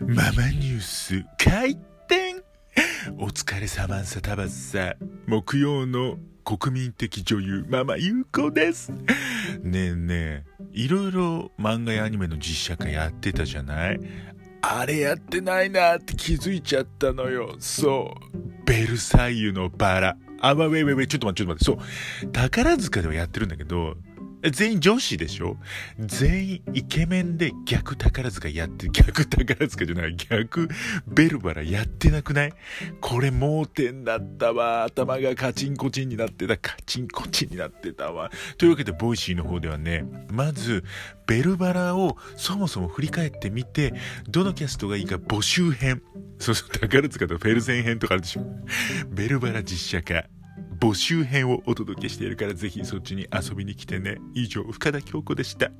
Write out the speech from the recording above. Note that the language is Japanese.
ママニュース開店。お疲れ様んさたばっさ木曜の国民的女優ママゆうこです。ねえねえいろいろ漫画やアニメの実写化やってたじゃない？あれやってないなって気づいちゃったのよ。そう。ベルサイユのバラ。あ、まあ、ウェイウェイウェイ、ちょっと待って、ちょっと待って。そう。宝塚ではやってるんだけど、全員女子でしょ？全員イケメンで逆宝塚やって、逆宝塚じゃない、逆ベルバラやってなくない？これ盲点だったわ。頭がカチンコチンになってた。カチンコチンになってたわ。というわけで、 Voicy の方ではね、まず、ベルバラをそもそも振り返ってみて、どのキャストがいいか募集編。そうそう、宝塚とフェルゼン編とかあるでしょ。ベルバラ実写化。募集編をお届けしているからぜひそっちに遊びに来てね。以上、深田恭子でした。